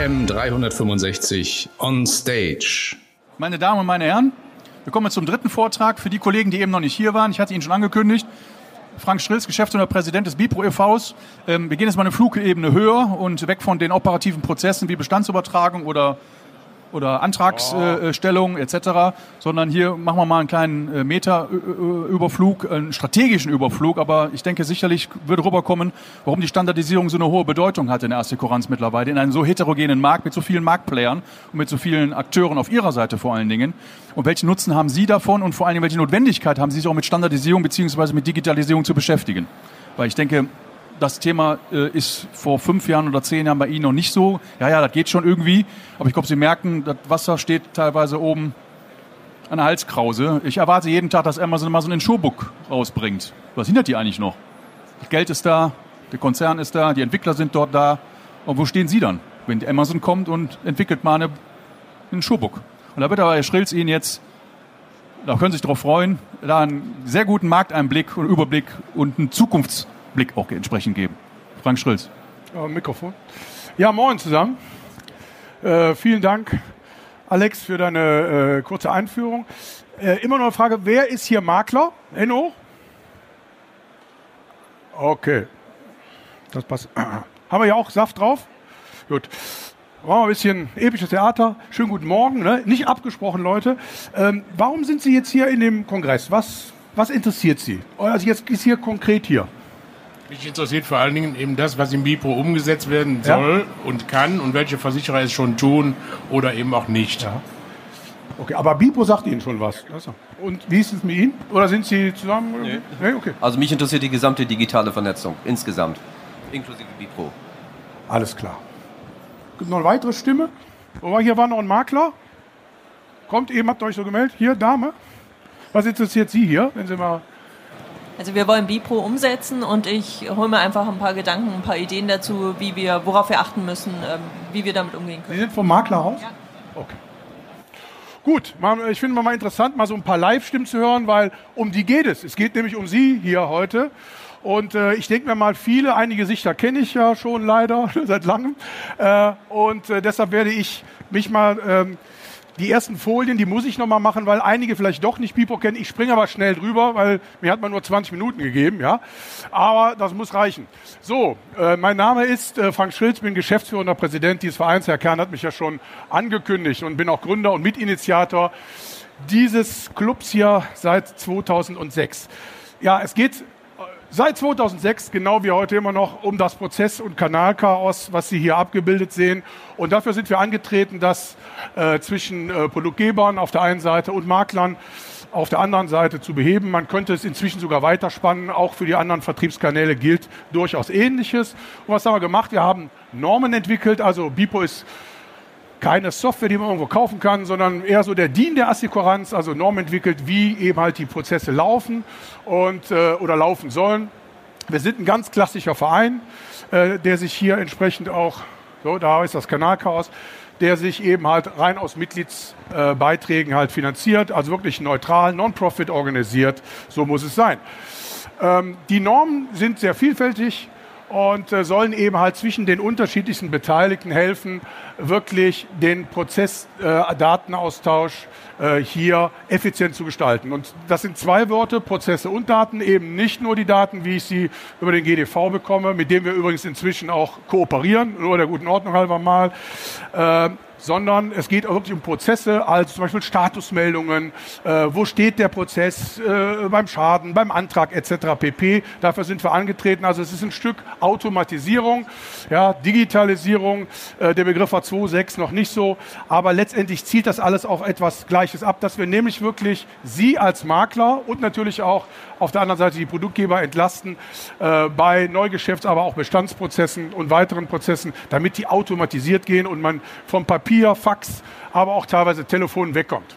AM 365 on stage. Meine Damen und meine Herren, wir kommen zum dritten Vortrag. Für die Kollegen, die eben noch nicht hier waren, ich hatte ihn schon angekündigt. Frank Schrills, Geschäftsführer Präsident des Bipro e.V.s. Ähm, wir gehen jetzt mal eine Flugebene höher und weg von den operativen Prozessen wie Bestandsübertragung oder oder Antragsstellung äh, etc., sondern hier machen wir mal einen kleinen äh, Meterüberflug, einen strategischen Überflug, aber ich denke sicherlich würde rüberkommen, warum die Standardisierung so eine hohe Bedeutung hat in der Assekuranz mittlerweile, in einem so heterogenen Markt mit so vielen Marktplayern und mit so vielen Akteuren auf ihrer Seite vor allen Dingen. Und welchen Nutzen haben Sie davon und vor allen Dingen welche Notwendigkeit haben Sie sich auch mit Standardisierung beziehungsweise mit Digitalisierung zu beschäftigen? Weil ich denke, das Thema äh, ist vor fünf Jahren oder zehn Jahren bei Ihnen noch nicht so. Ja, ja, das geht schon irgendwie. Aber ich glaube, Sie merken, das Wasser steht teilweise oben an der Halskrause. Ich erwarte jeden Tag, dass Amazon mal so einen Showbook rausbringt. Was hindert die eigentlich noch? Das Geld ist da, der Konzern ist da, die Entwickler sind dort da. Und wo stehen Sie dann, wenn Amazon kommt und entwickelt mal eine, einen Showbook? Und da wird aber Herr Schrills Ihnen jetzt, da können Sie sich darauf freuen, da einen sehr guten Markteinblick und Überblick und einen Zukunfts- Blick auch entsprechend geben. Frank Schrills. Ja, Mikrofon. Ja, moin zusammen. Äh, vielen Dank, Alex, für deine äh, kurze Einführung. Äh, immer noch eine Frage, wer ist hier Makler? Hoch. Okay. Das passt. Haben wir ja auch Saft drauf? Gut. Machen wir ein bisschen episches Theater. Schönen guten Morgen. Ne? Nicht abgesprochen, Leute. Ähm, warum sind Sie jetzt hier in dem Kongress? Was, was interessiert Sie? Also jetzt ist hier konkret hier. Mich interessiert vor allen Dingen eben das, was im BIPRO umgesetzt werden soll ja. und kann und welche Versicherer es schon tun oder eben auch nicht. Ja. Okay, aber BIPRO sagt Ihnen schon was. Und wie ist es mit Ihnen? Oder sind Sie zusammen? Nee. nee. Okay. Also mich interessiert die gesamte digitale Vernetzung insgesamt, inklusive BIPRO. Alles klar. Gibt noch eine weitere Stimme? Oh, hier war noch ein Makler. Kommt eben, habt ihr euch so gemeldet? Hier, Dame. Was interessiert Sie hier, wenn Sie mal also wir wollen Bipro umsetzen und ich hole mir einfach ein paar Gedanken, ein paar Ideen dazu, wie wir, worauf wir achten müssen, ähm, wie wir damit umgehen können. Sie sind vom Maklerhaus? Ja. Okay. Gut, ich finde mal interessant, mal so ein paar Live-Stimmen zu hören, weil um die geht es. Es geht nämlich um Sie hier heute. Und äh, ich denke mir mal, viele, einige Gesichter kenne ich ja schon leider seit langem. Äh, und äh, deshalb werde ich mich mal ähm, die ersten Folien, die muss ich noch mal machen, weil einige vielleicht doch nicht Pipo kennen. Ich springe aber schnell drüber, weil mir hat man nur 20 Minuten gegeben, ja. Aber das muss reichen. So, äh, mein Name ist äh, Frank Schrilz, bin geschäftsführender Präsident dieses Vereins. Herr Kern hat mich ja schon angekündigt und bin auch Gründer und Mitinitiator dieses Clubs hier seit 2006. Ja, es geht Seit 2006, genau wie heute immer noch, um das Prozess- und Kanalchaos, was Sie hier abgebildet sehen. Und dafür sind wir angetreten, das äh, zwischen äh, Produktgebern auf der einen Seite und Maklern auf der anderen Seite zu beheben. Man könnte es inzwischen sogar weiterspannen. Auch für die anderen Vertriebskanäle gilt durchaus Ähnliches. Und was haben wir gemacht? Wir haben Normen entwickelt. Also BIPO ist keine Software, die man irgendwo kaufen kann, sondern eher so der DIN der Assekuranz, also Norm entwickelt, wie eben halt die Prozesse laufen und, äh, oder laufen sollen. Wir sind ein ganz klassischer Verein, äh, der sich hier entsprechend auch, so, da ist das Kanalchaos, der sich eben halt rein aus Mitgliedsbeiträgen äh, halt finanziert, also wirklich neutral, non-profit organisiert, so muss es sein. Ähm, die Normen sind sehr vielfältig und äh, sollen eben halt zwischen den unterschiedlichsten Beteiligten helfen, wirklich den Prozessdatenaustausch äh, äh, hier effizient zu gestalten. Und das sind zwei Worte, Prozesse und Daten, eben nicht nur die Daten, wie ich sie über den GDV bekomme, mit dem wir übrigens inzwischen auch kooperieren, nur der guten Ordnung halber mal, äh, sondern es geht auch wirklich um Prozesse, also zum Beispiel Statusmeldungen, äh, wo steht der Prozess äh, beim Schaden, beim Antrag etc. pp. Dafür sind wir angetreten. Also es ist ein Stück Automatisierung, ja, Digitalisierung. Äh, der Begriff war 2.6 noch nicht so, aber letztendlich zielt das alles auf etwas Gleiches ab, dass wir nämlich wirklich Sie als Makler und natürlich auch auf der anderen Seite die Produktgeber entlasten äh, bei Neugeschäfts-, aber auch Bestandsprozessen und weiteren Prozessen, damit die automatisiert gehen und man vom Papier, Fax, aber auch teilweise Telefon wegkommt.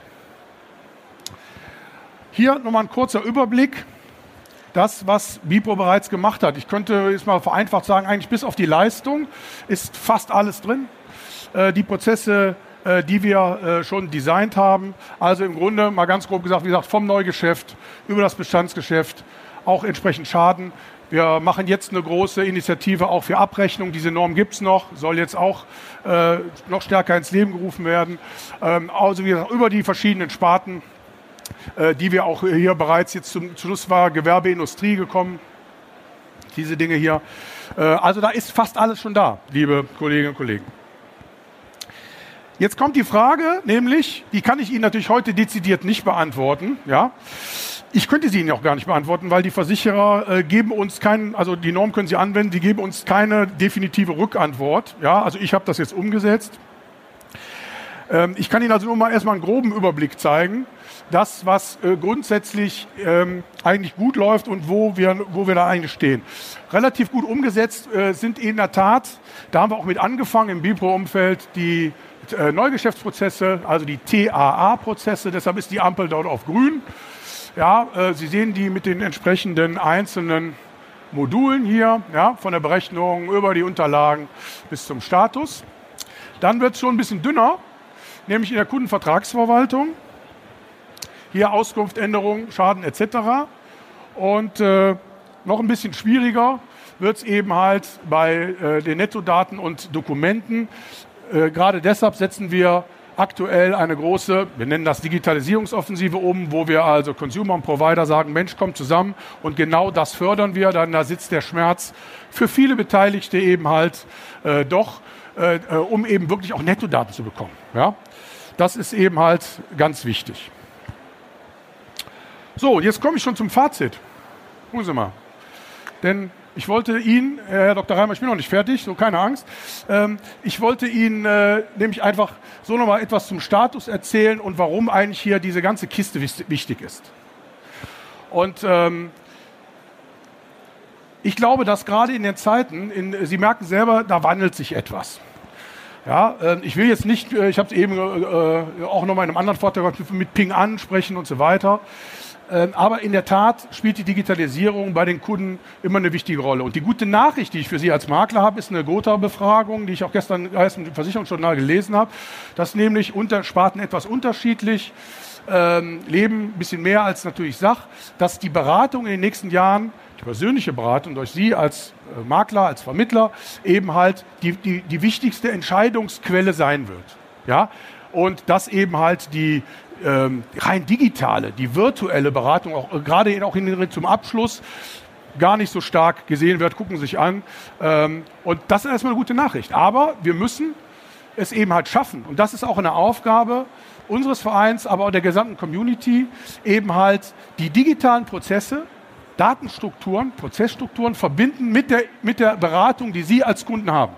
Hier nochmal ein kurzer Überblick. Das, was Bipro bereits gemacht hat. Ich könnte jetzt mal vereinfacht sagen, eigentlich bis auf die Leistung ist fast alles drin. Äh, die Prozesse äh, die wir äh, schon designt haben. Also im Grunde mal ganz grob gesagt, wie gesagt, vom Neugeschäft über das Bestandsgeschäft, auch entsprechend Schaden. Wir machen jetzt eine große Initiative auch für Abrechnung. Diese Norm gibt's noch, soll jetzt auch äh, noch stärker ins Leben gerufen werden. Ähm, also wie gesagt, über die verschiedenen Sparten, äh, die wir auch hier bereits jetzt zum Schluss war Gewerbeindustrie gekommen. Diese Dinge hier. Äh, also da ist fast alles schon da, liebe Kolleginnen und Kollegen. Jetzt kommt die Frage, nämlich, die kann ich Ihnen natürlich heute dezidiert nicht beantworten. Ja, ich könnte sie Ihnen auch gar nicht beantworten, weil die Versicherer äh, geben uns keinen, also die Norm können Sie anwenden, die geben uns keine definitive Rückantwort. Ja, also ich habe das jetzt umgesetzt. Ähm, ich kann Ihnen also nur mal erstmal einen groben Überblick zeigen. Das, was äh, grundsätzlich ähm, eigentlich gut läuft und wo wir, wo wir da eigentlich stehen. Relativ gut umgesetzt äh, sind in der Tat, da haben wir auch mit angefangen im Bipro-Umfeld, die äh, Neugeschäftsprozesse, also die TAA-Prozesse. Deshalb ist die Ampel dort auf grün. Ja, äh, Sie sehen die mit den entsprechenden einzelnen Modulen hier, ja, von der Berechnung über die Unterlagen bis zum Status. Dann wird es schon ein bisschen dünner, nämlich in der Kundenvertragsverwaltung. Hier Auskunft, Änderung, Schaden etc. Und äh, noch ein bisschen schwieriger wird es eben halt bei äh, den Nettodaten und Dokumenten. Äh, gerade deshalb setzen wir aktuell eine große, wir nennen das Digitalisierungsoffensive um, wo wir also Consumer und Provider sagen, Mensch, kommt zusammen und genau das fördern wir. Dann da sitzt der Schmerz für viele Beteiligte eben halt äh, doch, äh, äh, um eben wirklich auch Nettodaten zu bekommen. Ja? Das ist eben halt ganz wichtig. So, jetzt komme ich schon zum Fazit. Gucken Sie mal. Denn ich wollte Ihnen, äh, Herr Dr. Reimer, ich bin noch nicht fertig, so keine Angst. Ähm, ich wollte Ihnen äh, nämlich einfach so nochmal etwas zum Status erzählen und warum eigentlich hier diese ganze Kiste wichtig ist. Und ähm, ich glaube, dass gerade in den Zeiten, in, Sie merken selber, da wandelt sich etwas. Ja, äh, ich will jetzt nicht, äh, ich habe es eben äh, auch noch mal in einem anderen Vortrag mit Ping ansprechen und so weiter. Ähm, aber in der Tat spielt die Digitalisierung bei den Kunden immer eine wichtige Rolle. Und die gute Nachricht, die ich für Sie als Makler habe, ist eine Gotha-Befragung, die ich auch gestern im Versicherungsjournal gelesen habe, dass nämlich unter Sparten etwas unterschiedlich ähm, leben, ein bisschen mehr als natürlich Sach, dass die Beratung in den nächsten Jahren, die persönliche Beratung durch Sie als äh, Makler, als Vermittler, eben halt die, die, die wichtigste Entscheidungsquelle sein wird. Ja? Und dass eben halt die ähm, rein digitale, die virtuelle Beratung, auch, gerade auch in, zum Abschluss, gar nicht so stark gesehen wird, gucken sich an. Ähm, und das ist erstmal eine gute Nachricht. Aber wir müssen es eben halt schaffen. Und das ist auch eine Aufgabe unseres Vereins, aber auch der gesamten Community, eben halt die digitalen Prozesse, Datenstrukturen, Prozessstrukturen verbinden mit der, mit der Beratung, die Sie als Kunden haben.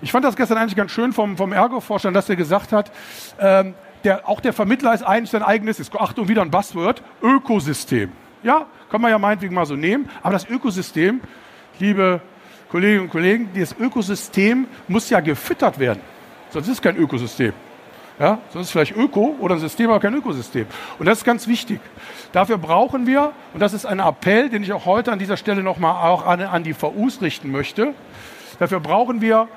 Ich fand das gestern eigentlich ganz schön vom, vom Ergo-Vorstand, dass er gesagt hat, ähm, der, auch der Vermittler ist eigentlich sein eigenes, ist, Achtung, wieder ein Buzzword, Ökosystem. Ja, kann man ja meinetwegen mal so nehmen, aber das Ökosystem, liebe Kolleginnen und Kollegen, das Ökosystem muss ja gefüttert werden. Sonst ist es kein Ökosystem. Ja, sonst ist es vielleicht Öko oder ein System, aber kein Ökosystem. Und das ist ganz wichtig. Dafür brauchen wir, und das ist ein Appell, den ich auch heute an dieser Stelle nochmal auch an, an die VUs richten möchte, dafür brauchen wir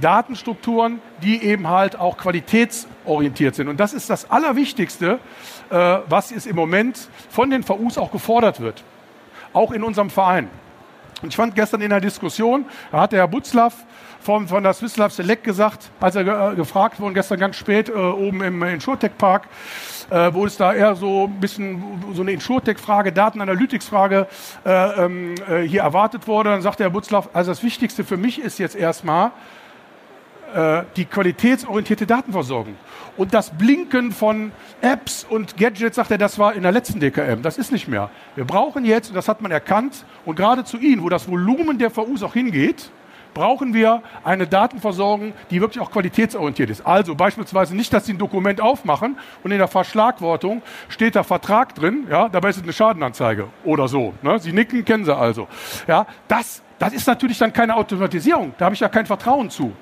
Datenstrukturen, die eben halt auch qualitätsorientiert sind. Und das ist das Allerwichtigste, äh, was ist im Moment von den VUs auch gefordert wird. Auch in unserem Verein. Und ich fand gestern in der Diskussion, da hat der Herr Butzlaff von, von der Swiss Life Select gesagt, als er ge äh, gefragt wurde, gestern ganz spät äh, oben im InsurTech-Park, äh, wo es da eher so ein bisschen so eine InsurTech-Frage, Datenanalytics-Frage äh, ähm, äh, hier erwartet wurde, dann sagte Herr Butzlaff, also das Wichtigste für mich ist jetzt erstmal, äh, die qualitätsorientierte Datenversorgung. Und das Blinken von Apps und Gadgets, sagt er, das war in der letzten DKM. Das ist nicht mehr. Wir brauchen jetzt, und das hat man erkannt, und gerade zu Ihnen, wo das Volumen der VUs auch hingeht, brauchen wir eine Datenversorgung, die wirklich auch qualitätsorientiert ist. Also beispielsweise nicht, dass Sie ein Dokument aufmachen und in der Verschlagwortung steht da Vertrag drin, ja, dabei ist es eine Schadenanzeige oder so. Ne? Sie nicken, kennen Sie also. Ja, das, das ist natürlich dann keine Automatisierung. Da habe ich ja kein Vertrauen zu.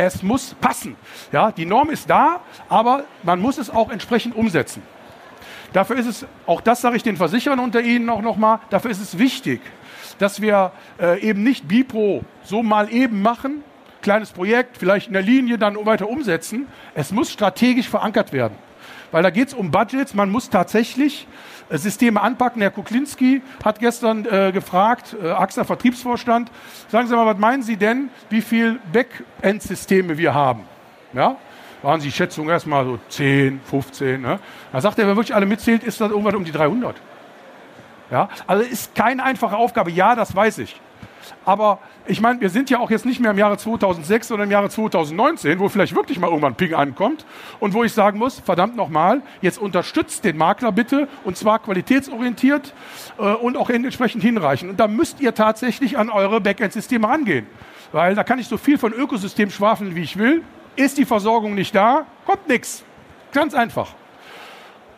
Es muss passen. Ja, die Norm ist da, aber man muss es auch entsprechend umsetzen. Dafür ist es, auch das sage ich den Versicherern unter Ihnen auch nochmal, dafür ist es wichtig, dass wir äh, eben nicht Bipro so mal eben machen, kleines Projekt, vielleicht in der Linie dann weiter umsetzen. Es muss strategisch verankert werden. Weil da geht es um Budgets. Man muss tatsächlich äh, Systeme anpacken. Herr Kuklinski hat gestern äh, gefragt, äh, AXA Vertriebsvorstand, sagen Sie mal, was meinen Sie denn, wie viel Backend-Systeme wir haben? Ja? Waren Sie Schätzung erstmal so 10, 15. Ne? Da sagt er, wenn wirklich alle mitzählt, ist das irgendwann um die 300. Ja? Also ist keine einfache Aufgabe. Ja, das weiß ich. Aber ich meine, wir sind ja auch jetzt nicht mehr im Jahre 2006, sondern im Jahre 2019, wo vielleicht wirklich mal irgendwann Ping ankommt und wo ich sagen muss, verdammt nochmal, jetzt unterstützt den Makler bitte und zwar qualitätsorientiert äh, und auch entsprechend hinreichend. Und da müsst ihr tatsächlich an eure Backend-Systeme rangehen. Weil da kann ich so viel von Ökosystem schwafeln, wie ich will. Ist die Versorgung nicht da, kommt nichts. Ganz einfach.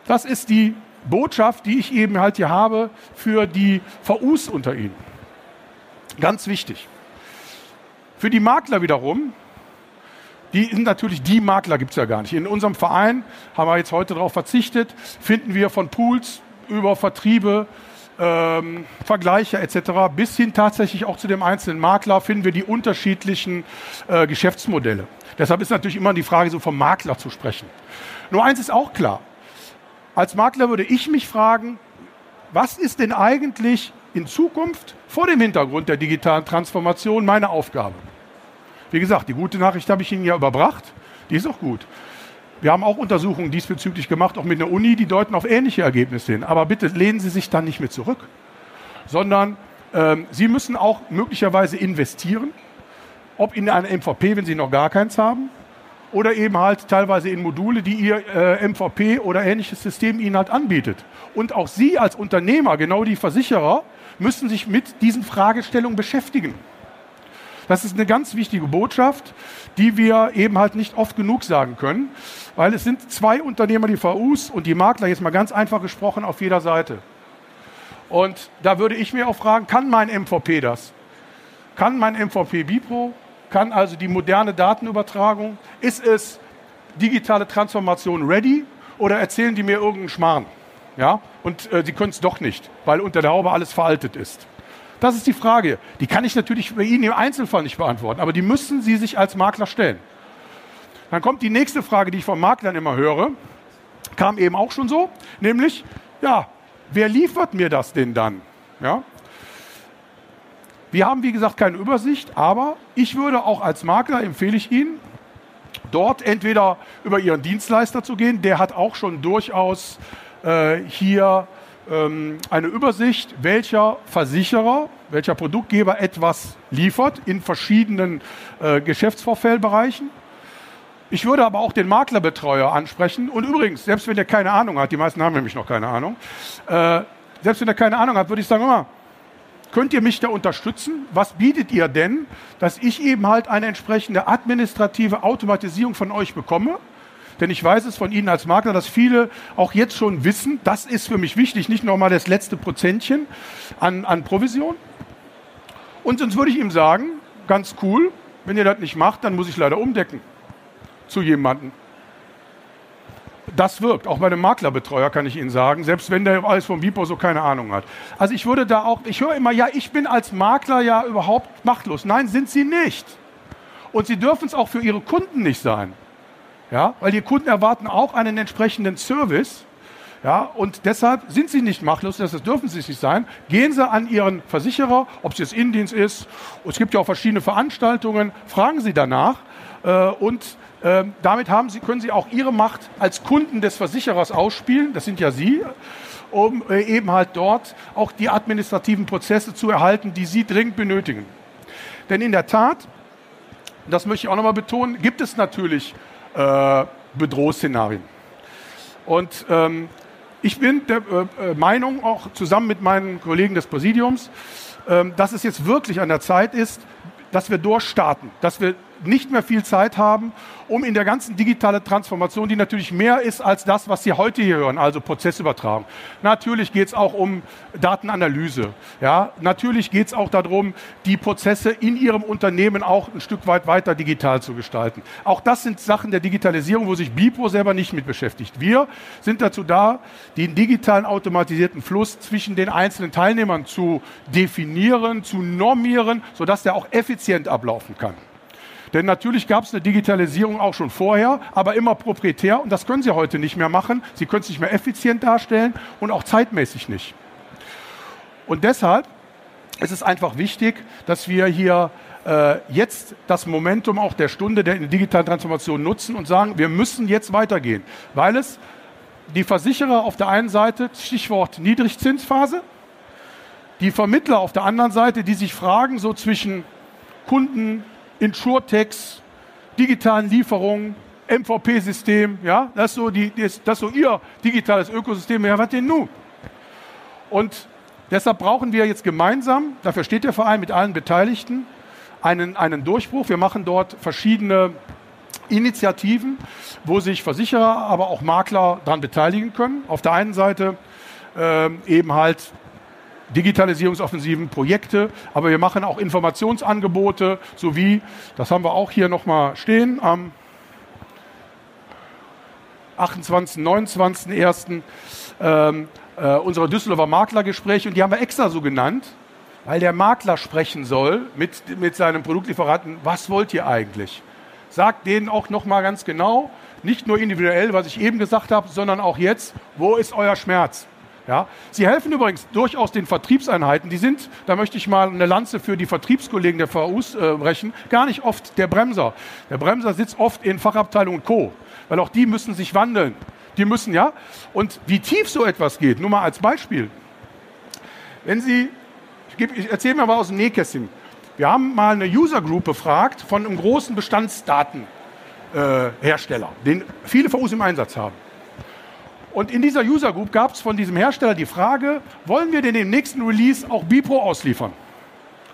Das ist die Botschaft, die ich eben halt hier habe für die VUs unter Ihnen. Ganz wichtig. Für die Makler wiederum, die sind natürlich, die Makler gibt es ja gar nicht. In unserem Verein haben wir jetzt heute darauf verzichtet, finden wir von Pools über Vertriebe, ähm, Vergleiche etc. bis hin tatsächlich auch zu dem einzelnen Makler finden wir die unterschiedlichen äh, Geschäftsmodelle. Deshalb ist natürlich immer die Frage, so vom Makler zu sprechen. Nur eins ist auch klar. Als Makler würde ich mich fragen, was ist denn eigentlich in Zukunft vor dem Hintergrund der digitalen Transformation meine Aufgabe. Wie gesagt, die gute Nachricht habe ich Ihnen ja überbracht, die ist auch gut. Wir haben auch Untersuchungen diesbezüglich gemacht, auch mit einer Uni, die deuten auf ähnliche Ergebnisse hin. Aber bitte lehnen Sie sich dann nicht mehr zurück, sondern ähm, Sie müssen auch möglicherweise investieren, ob in eine MVP, wenn Sie noch gar keins haben, oder eben halt teilweise in Module, die Ihr äh, MVP oder ähnliches System Ihnen halt anbietet. Und auch Sie als Unternehmer, genau die Versicherer, müssen sich mit diesen Fragestellungen beschäftigen. Das ist eine ganz wichtige Botschaft, die wir eben halt nicht oft genug sagen können, weil es sind zwei Unternehmer, die VUs und die Makler, jetzt mal ganz einfach gesprochen, auf jeder Seite. Und da würde ich mir auch fragen, kann mein MVP das? Kann mein MVP Bipro? Kann also die moderne Datenübertragung? Ist es digitale Transformation ready? Oder erzählen die mir irgendeinen Schmarrn? Ja? Und äh, sie können es doch nicht, weil unter der Haube alles veraltet ist. Das ist die Frage. Die kann ich natürlich bei Ihnen im Einzelfall nicht beantworten, aber die müssen Sie sich als Makler stellen. Dann kommt die nächste Frage, die ich von Maklern immer höre, kam eben auch schon so, nämlich, ja, wer liefert mir das denn dann? Ja? Wir haben, wie gesagt, keine Übersicht, aber ich würde auch als Makler empfehle ich Ihnen, dort entweder über Ihren Dienstleister zu gehen, der hat auch schon durchaus äh, hier ähm, eine Übersicht, welcher Versicherer, welcher Produktgeber etwas liefert in verschiedenen äh, Geschäftsvorfellbereichen. Ich würde aber auch den Maklerbetreuer ansprechen. Und übrigens, selbst wenn der keine Ahnung hat, die meisten haben nämlich noch keine Ahnung, äh, selbst wenn er keine Ahnung hat, würde ich sagen, immer, könnt ihr mich da unterstützen? Was bietet ihr denn, dass ich eben halt eine entsprechende administrative Automatisierung von euch bekomme? Denn ich weiß es von Ihnen als Makler, dass viele auch jetzt schon wissen, das ist für mich wichtig, nicht nochmal das letzte Prozentchen an, an Provision. Und sonst würde ich ihm sagen, ganz cool, wenn ihr das nicht macht, dann muss ich leider umdecken zu jemandem. Das wirkt. Auch bei einem Maklerbetreuer kann ich Ihnen sagen, selbst wenn der alles vom Bipo so keine Ahnung hat. Also ich würde da auch, ich höre immer, ja, ich bin als Makler ja überhaupt machtlos. Nein, sind Sie nicht. Und Sie dürfen es auch für Ihre Kunden nicht sein. Ja, weil die Kunden erwarten auch einen entsprechenden Service. Ja, und deshalb sind sie nicht machtlos, das dürfen sie nicht sein. Gehen Sie an Ihren Versicherer, ob es jetzt Indienst ist, es gibt ja auch verschiedene Veranstaltungen, fragen Sie danach äh, und äh, damit haben sie, können Sie auch Ihre Macht als Kunden des Versicherers ausspielen, das sind ja Sie, um äh, eben halt dort auch die administrativen Prozesse zu erhalten, die Sie dringend benötigen. Denn in der Tat, das möchte ich auch nochmal betonen, gibt es natürlich äh, Bedrohungsszenarien. Und ähm, ich bin der äh, äh, Meinung, auch zusammen mit meinen Kollegen des Präsidiums, äh, dass es jetzt wirklich an der Zeit ist, dass wir durchstarten, dass wir nicht mehr viel Zeit haben, um in der ganzen digitalen Transformation, die natürlich mehr ist als das, was Sie heute hier hören, also Prozessübertragung. Natürlich geht es auch um Datenanalyse. Ja? Natürlich geht es auch darum, die Prozesse in Ihrem Unternehmen auch ein Stück weit weiter digital zu gestalten. Auch das sind Sachen der Digitalisierung, wo sich BIPO selber nicht mit beschäftigt. Wir sind dazu da, den digitalen automatisierten Fluss zwischen den einzelnen Teilnehmern zu definieren, zu normieren, sodass der auch effizient ablaufen kann. Denn natürlich gab es eine Digitalisierung auch schon vorher, aber immer proprietär und das können Sie heute nicht mehr machen. Sie können es nicht mehr effizient darstellen und auch zeitmäßig nicht. Und deshalb ist es einfach wichtig, dass wir hier äh, jetzt das Momentum auch der Stunde der digitalen Transformation nutzen und sagen, wir müssen jetzt weitergehen, weil es die Versicherer auf der einen Seite, Stichwort Niedrigzinsphase, die Vermittler auf der anderen Seite, die sich fragen, so zwischen Kunden, Insurtechs, digitalen Lieferungen, MVP-System, ja, das ist, so die, das, das so ihr digitales Ökosystem, ja, was denn nun? Und deshalb brauchen wir jetzt gemeinsam, dafür steht der Verein mit allen Beteiligten, einen, einen Durchbruch. Wir machen dort verschiedene Initiativen, wo sich Versicherer, aber auch Makler daran beteiligen können. Auf der einen Seite äh, eben halt Digitalisierungsoffensiven, Projekte, aber wir machen auch Informationsangebote sowie, das haben wir auch hier nochmal stehen, am 28., 29.01. Ähm, äh, unsere Düsseldorfer Maklergespräche und die haben wir extra so genannt, weil der Makler sprechen soll mit, mit seinem Produktlieferanten, was wollt ihr eigentlich? Sagt denen auch nochmal ganz genau, nicht nur individuell, was ich eben gesagt habe, sondern auch jetzt, wo ist euer Schmerz? Ja? Sie helfen übrigens durchaus den Vertriebseinheiten. Die sind, da möchte ich mal eine Lanze für die Vertriebskollegen der VUs äh, brechen, gar nicht oft der Bremser. Der Bremser sitzt oft in Fachabteilung und Co., weil auch die müssen sich wandeln. Die müssen, ja. Und wie tief so etwas geht, nur mal als Beispiel. Wenn Sie, ich, ich erzähle mir mal aus dem Nähkästchen. Wir haben mal eine User Group befragt von einem großen Bestandsdatenhersteller, äh, den viele VUs im Einsatz haben. Und in dieser User Group gab es von diesem Hersteller die Frage, wollen wir denn im nächsten Release auch Bipro ausliefern?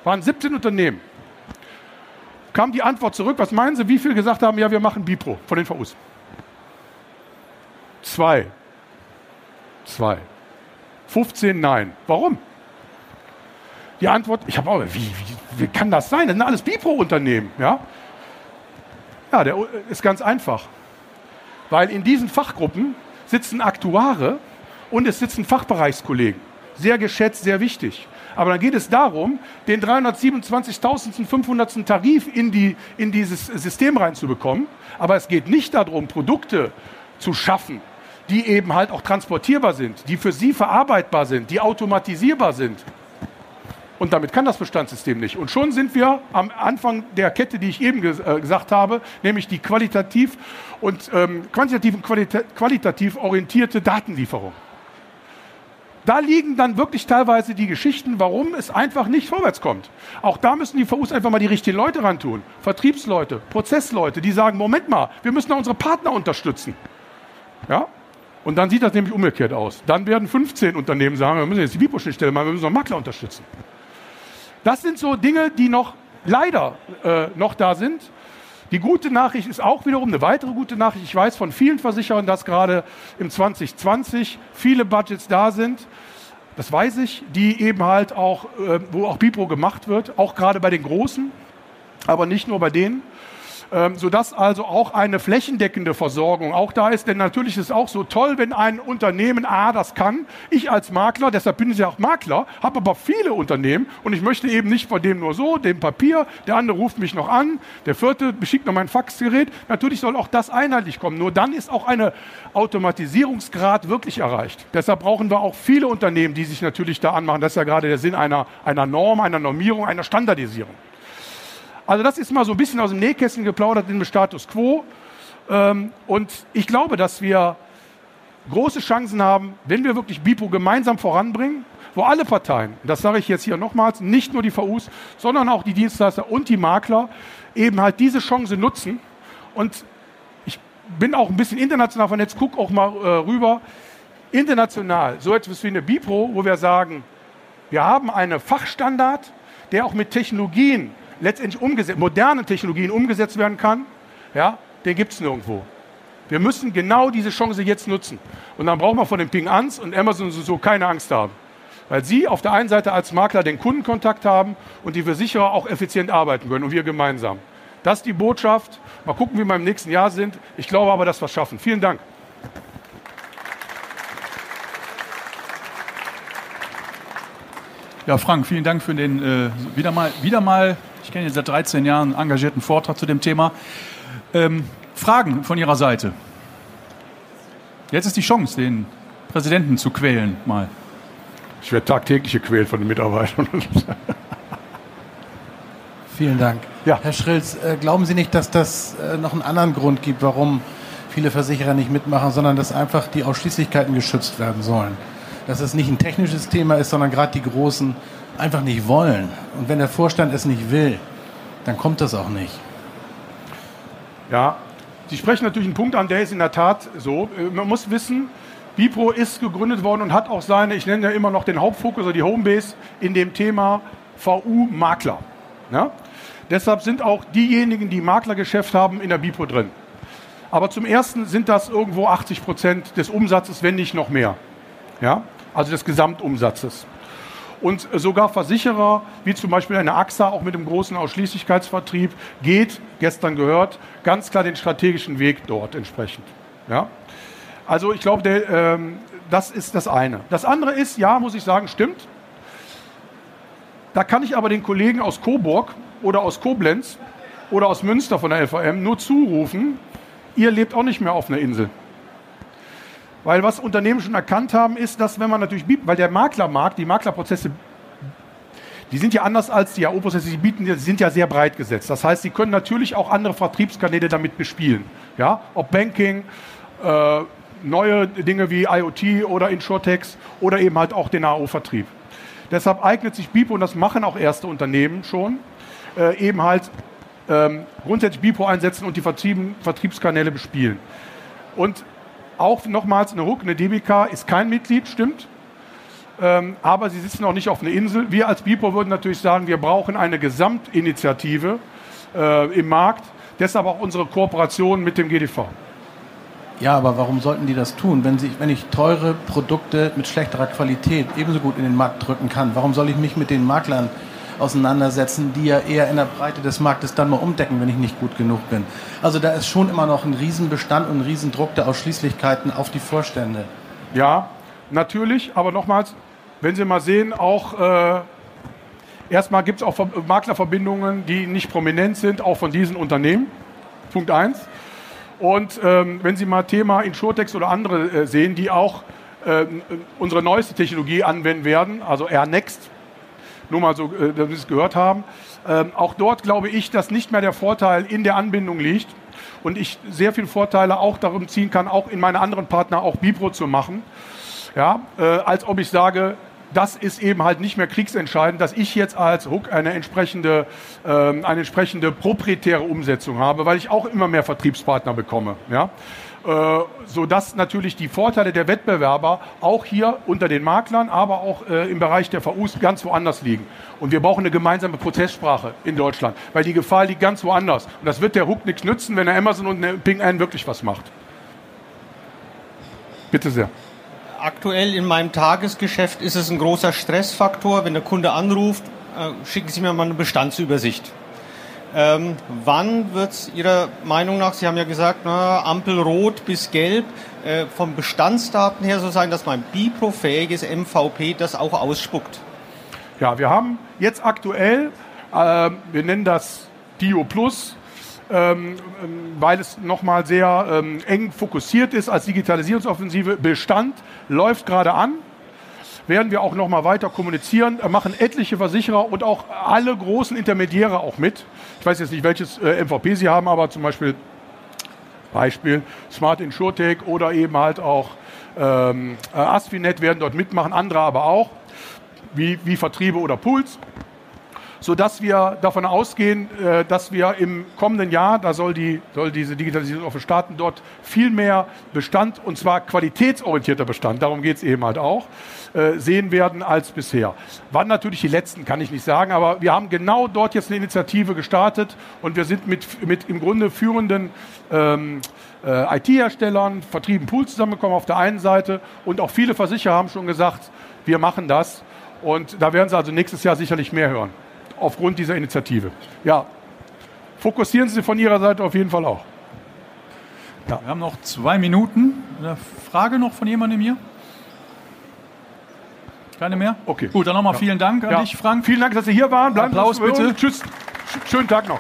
Waren 17 Unternehmen. Kam die Antwort zurück, was meinen Sie, wie viele gesagt haben, ja, wir machen Bipro von den VUs? Zwei. Zwei. 15 nein. Warum? Die Antwort, ich habe auch, wie, wie, wie, kann das sein? Das sind alles Bipro-Unternehmen. Ja? ja, der ist ganz einfach. Weil in diesen Fachgruppen sitzen Aktuare und es sitzen Fachbereichskollegen. Sehr geschätzt, sehr wichtig. Aber dann geht es darum, den 327.500. Tarif in, die, in dieses System reinzubekommen. Aber es geht nicht darum, Produkte zu schaffen, die eben halt auch transportierbar sind, die für Sie verarbeitbar sind, die automatisierbar sind. Und damit kann das Bestandssystem nicht. Und schon sind wir am Anfang der Kette, die ich eben ges äh, gesagt habe, nämlich die qualitativ und ähm, quantitativ und qualita qualitativ orientierte Datenlieferung. Da liegen dann wirklich teilweise die Geschichten, warum es einfach nicht vorwärts kommt. Auch da müssen die VUs einfach mal die richtigen Leute ran tun. Vertriebsleute, Prozessleute, die sagen, Moment mal, wir müssen unsere Partner unterstützen. Ja? Und dann sieht das nämlich umgekehrt aus. Dann werden 15 Unternehmen sagen, wir müssen jetzt die Bipo-Schnittstelle machen, wir müssen noch Makler unterstützen. Das sind so Dinge, die noch leider äh, noch da sind. Die gute Nachricht ist auch wiederum eine weitere gute Nachricht. Ich weiß von vielen Versicherern, dass gerade im 2020 viele Budgets da sind. Das weiß ich, die eben halt auch, äh, wo auch Bipro gemacht wird, auch gerade bei den Großen, aber nicht nur bei denen ähm, sodass also auch eine flächendeckende Versorgung auch da ist. Denn natürlich ist es auch so toll, wenn ein Unternehmen A das kann. Ich als Makler, deshalb bin ich ja auch Makler, habe aber viele Unternehmen und ich möchte eben nicht von dem nur so, dem Papier, der andere ruft mich noch an, der vierte beschickt noch mein Faxgerät. Natürlich soll auch das einheitlich kommen. Nur dann ist auch eine Automatisierungsgrad wirklich erreicht. Deshalb brauchen wir auch viele Unternehmen, die sich natürlich da anmachen. Das ist ja gerade der Sinn einer, einer Norm, einer Normierung, einer Standardisierung. Also das ist mal so ein bisschen aus dem Nähkästchen geplaudert in dem Status quo. Ähm, und ich glaube, dass wir große Chancen haben, wenn wir wirklich BIPO gemeinsam voranbringen, wo alle Parteien, das sage ich jetzt hier nochmals, nicht nur die VUs, sondern auch die Dienstleister und die Makler eben halt diese Chance nutzen. Und ich bin auch ein bisschen international vernetzt, guck auch mal äh, rüber. International, so etwas wie eine BIPRO, wo wir sagen, wir haben einen Fachstandard, der auch mit Technologien letztendlich umgesetzt, modernen Technologien umgesetzt werden kann, ja, den gibt es nirgendwo. Wir müssen genau diese Chance jetzt nutzen. Und dann brauchen wir von den Ping Ans und Amazon so keine Angst haben. Weil sie auf der einen Seite als Makler den Kundenkontakt haben und die Versicherer auch effizient arbeiten können und wir gemeinsam. Das ist die Botschaft. Mal gucken, wie wir im nächsten Jahr sind. Ich glaube aber, dass wir es schaffen. Vielen Dank. Ja, Frank, vielen Dank für den äh, wieder mal, wieder mal, ich kenne ihn seit 13 Jahren, engagierten Vortrag zu dem Thema. Ähm, Fragen von Ihrer Seite? Jetzt ist die Chance, den Präsidenten zu quälen, mal. Ich werde tagtäglich gequält von den Mitarbeitern. Vielen Dank. Ja. Herr Schrilz, äh, glauben Sie nicht, dass das äh, noch einen anderen Grund gibt, warum viele Versicherer nicht mitmachen, sondern dass einfach die Ausschließlichkeiten geschützt werden sollen? Dass es nicht ein technisches Thema ist, sondern gerade die Großen einfach nicht wollen. Und wenn der Vorstand es nicht will, dann kommt das auch nicht. Ja, Sie sprechen natürlich einen Punkt an, der ist in der Tat so. Äh, Man muss wissen, Bipro ist gegründet worden und hat auch seine, ich nenne ja immer noch den Hauptfokus oder die Homebase in dem Thema VU-Makler. Ja? Deshalb sind auch diejenigen, die Maklergeschäft haben, in der Bipro drin. Aber zum Ersten sind das irgendwo 80 Prozent des Umsatzes, wenn nicht noch mehr. Ja? Also des Gesamtumsatzes. Und sogar Versicherer, wie zum Beispiel eine AXA, auch mit dem großen Ausschließlichkeitsvertrieb, geht, gestern gehört, ganz klar den strategischen Weg dort entsprechend. Ja? Also ich glaube, der, ähm, das ist das eine. Das andere ist, ja, muss ich sagen, stimmt. Da kann ich aber den Kollegen aus Coburg oder aus Koblenz oder aus Münster von der LVM nur zurufen, ihr lebt auch nicht mehr auf einer Insel. Weil was Unternehmen schon erkannt haben, ist, dass wenn man natürlich, weil der Maklermarkt, die Maklerprozesse, die sind ja anders als die AO-Prozesse, die bieten, die sind ja sehr breit gesetzt. Das heißt, sie können natürlich auch andere Vertriebskanäle damit bespielen. Ja, ob Banking, äh, neue Dinge wie IoT oder Insurtex oder eben halt auch den AO-Vertrieb. Deshalb eignet sich BIPO, und das machen auch erste Unternehmen schon, äh, eben halt ähm, grundsätzlich BIPO einsetzen und die Vertrieben, Vertriebskanäle bespielen. Und auch nochmals eine Ruck, eine DBK ist kein Mitglied, stimmt. Ähm, aber sie sitzen auch nicht auf einer Insel. Wir als BIPO würden natürlich sagen, wir brauchen eine Gesamtinitiative äh, im Markt. Deshalb auch unsere Kooperation mit dem GDV. Ja, aber warum sollten die das tun? Wenn, sie, wenn ich teure Produkte mit schlechterer Qualität ebenso gut in den Markt drücken kann, warum soll ich mich mit den Maklern auseinandersetzen, die ja eher in der Breite des Marktes dann mal umdecken, wenn ich nicht gut genug bin? Also da ist schon immer noch ein Riesenbestand und ein Riesendruck der Ausschließlichkeiten auf die Vorstände. Ja, natürlich, aber nochmals, wenn Sie mal sehen, auch äh, erstmal gibt es auch Ver Maklerverbindungen, die nicht prominent sind, auch von diesen Unternehmen. Punkt eins. Und ähm, wenn Sie mal Thema Insurtex oder andere äh, sehen, die auch äh, unsere neueste Technologie anwenden werden, also AirNext, nur mal so, äh, dass wir es gehört haben, ähm, auch dort glaube ich, dass nicht mehr der Vorteil in der Anbindung liegt und ich sehr viele Vorteile auch darum ziehen kann, auch in meine anderen Partner auch Bipro zu machen, ja, äh, als ob ich sage, das ist eben halt nicht mehr kriegsentscheidend, dass ich jetzt als Hook eine entsprechende, ähm, eine entsprechende proprietäre Umsetzung habe, weil ich auch immer mehr Vertriebspartner bekomme. Ja? Äh, sodass natürlich die Vorteile der Wettbewerber auch hier unter den Maklern, aber auch äh, im Bereich der VUs ganz woanders liegen. Und wir brauchen eine gemeinsame Prozesssprache in Deutschland, weil die Gefahr liegt ganz woanders. Und das wird der Hook nichts nützen, wenn der Amazon und der Ping An wirklich was macht. Bitte sehr aktuell in meinem Tagesgeschäft ist es ein großer Stressfaktor. Wenn der Kunde anruft, äh, schicken Sie mir mal eine Bestandsübersicht. Ähm, wann wird es Ihrer Meinung nach, Sie haben ja gesagt, na, Ampel rot bis gelb, äh, vom Bestandsdaten her so sein, dass mein Bipro-fähiges MVP das auch ausspuckt? Ja, wir haben jetzt aktuell, äh, wir nennen das Dio Plus, ähm, weil es nochmal sehr ähm, eng fokussiert ist als Digitalisierungsoffensive. Bestand läuft gerade an. Werden wir auch nochmal weiter kommunizieren, äh, machen etliche Versicherer und auch alle großen Intermediäre auch mit. Ich weiß jetzt nicht, welches äh, MVP Sie haben, aber zum Beispiel Beispiel Smart Insurtech oder eben halt auch ähm, äh, Asfinet werden dort mitmachen, andere aber auch, wie, wie Vertriebe oder Pools sodass wir davon ausgehen, äh, dass wir im kommenden Jahr, da soll, die, soll diese Digitalisierung offen starten, dort viel mehr Bestand, und zwar qualitätsorientierter Bestand, darum geht es eben halt auch, äh, sehen werden als bisher. Wann natürlich die letzten, kann ich nicht sagen, aber wir haben genau dort jetzt eine Initiative gestartet und wir sind mit, mit im Grunde führenden ähm, äh, IT-Herstellern, Vertrieben Pools zusammengekommen auf der einen Seite und auch viele Versicherer haben schon gesagt, wir machen das. Und da werden Sie also nächstes Jahr sicherlich mehr hören aufgrund dieser Initiative. Ja, fokussieren Sie von Ihrer Seite auf jeden Fall auch. Ja. Wir haben noch zwei Minuten. Eine Frage noch von jemandem hier? Keine mehr? Okay. Gut, dann nochmal vielen Dank an Ja. dich, Frank. Vielen Dank, dass Sie hier waren. Bleiben Applaus bitte. Tschüss. Sch- Schönen Tag noch.